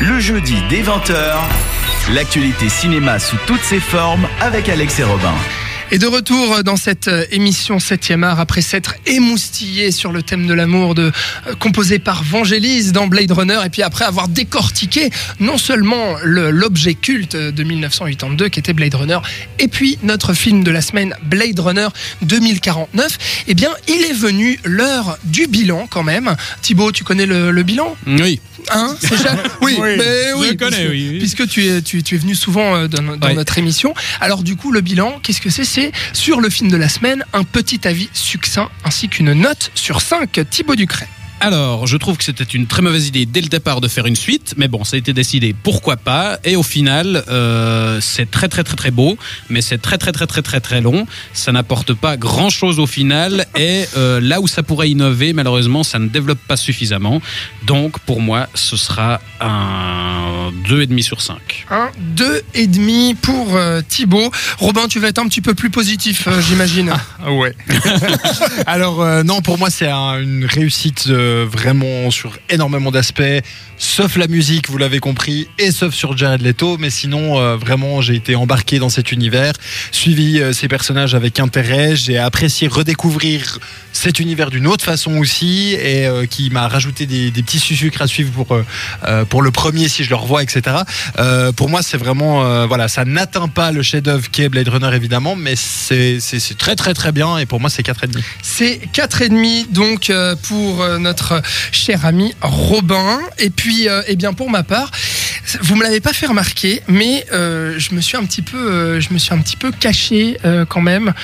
Le jeudi dès 20h, l'actualité cinéma sous toutes ses formes avec Alex et Robin. Et de retour dans cette euh, émission 7e art, après s'être émoustillé sur le thème de l'amour de, euh, composé par Vangelis dans Blade Runner, et puis après avoir décortiqué non seulement le- l'objet culte de 1982 qui était Blade Runner, et puis notre film de la semaine Blade Runner 2049, eh bien il est venu l'heure du bilan quand même. Thibaut, tu connais le, le bilan? Oui. Hein déjà- Oui, Oui, mais je oui, connais, puisque- oui, oui. Puisque tu es, tu, tu es venu souvent euh, dans, dans Ouais. notre émission. Alors du coup, le bilan, qu'est-ce que c'est? Sur le film de la semaine, un petit avis succinct ainsi qu'une note sur 5. Thibaut Ducret. Alors, je trouve que c'était une très mauvaise idée dès le départ de faire une suite, mais bon, ça a été décidé, pourquoi pas? Et au final, euh, c'est très très très très beau, mais c'est très très très très très très long. Ça n'apporte pas grand chose au final, et euh, là où ça pourrait innover, malheureusement, ça ne développe pas suffisamment. Donc, pour moi, ce sera un 2,5 sur 5. Un, deux et demi pour euh, Thibaut. Robin, tu vas être un petit peu plus positif, euh, j'imagine. Ah Ouais. Alors euh, non, pour moi c'est un- une réussite euh, vraiment sur énormément d'aspects, sauf la musique, vous l'avez compris, et sauf sur Jared Leto. Mais sinon, euh, vraiment, j'ai été embarqué dans cet univers, suivi euh, ces personnages avec intérêt. J'ai apprécié redécouvrir cet univers d'une autre façon aussi, et qui m'a rajouté des, petits sucres à suivre pour pour le premier si je le revois, etc. Pour moi, c'est vraiment voilà, ça n'atteint pas le chef-d'œuvre qui est Blade Runner évidemment, mais c'est très très très bien, et pour moi c'est 4,5. C'est 4,5 donc pour euh, notre cher ami Robin. Et puis, euh, eh bien pour ma part, vous me l'avez pas fait remarquer, mais euh, je me suis un petit peu, euh, je me suis un petit peu caché euh, quand même,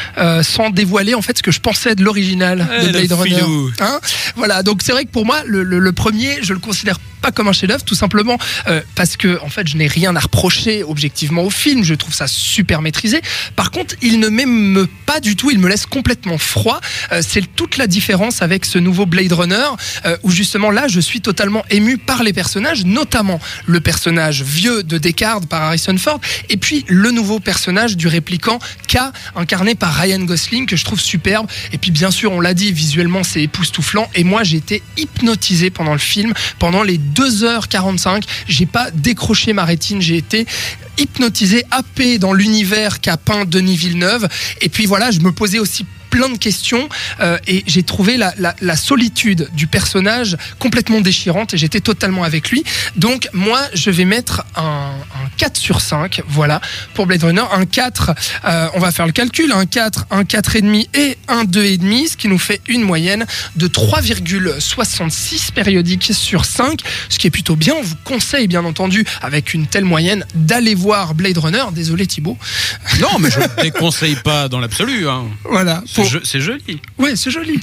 sans dévoiler en fait ce que je pensais de l'original Eh, de le Blade Runner. Hein? Voilà, donc c'est vrai que pour moi, le, le- le premier, je le considère pas comme un chef-d'œuvre, tout simplement euh, parce que en fait, je n'ai rien à reprocher objectivement au film. Je trouve ça super maîtrisé. Par contre, il ne m'aime pas du tout. Il me laisse complètement froid. Euh, c'est toute la différence avec ce nouveau Blade Runner, euh, où justement là, je suis totalement ému par les personnages, notamment le personnage vieux de Descartes par Harrison Ford, et puis le nouveau personnage du répliquant K, incarné par Ryan Gosling, que je trouve superbe. Et puis bien sûr, on l'a dit, visuellement, c'est époustouflant. Et moi, j'ai été hypnotisé pendant le film, pendant les 2h45. J'ai pas décroché ma rétine, j'ai été hypnotisé, happé dans l'univers qu'a peint Denis Villeneuve. Et puis voilà, je me posais aussi plein de questions euh, et j'ai trouvé la, la- la solitude du personnage complètement déchirante et j'étais totalement avec lui. Donc moi, je vais mettre un, un 4 sur 5, voilà, pour Blade Runner. Un 4, euh, on va faire le calcul, un 4, un 4,5 et un 2,5, ce qui nous fait une moyenne de 3,66 périodiques sur 5, ce qui est plutôt bien. On vous conseille, bien entendu, avec une telle moyenne, d'aller voir Blade Runner. Désolé Thibaut. Non, mais je ne déconseille pas dans l'absolu. hein. Voilà. Pour- c'est joli. Ouais, c'est joli.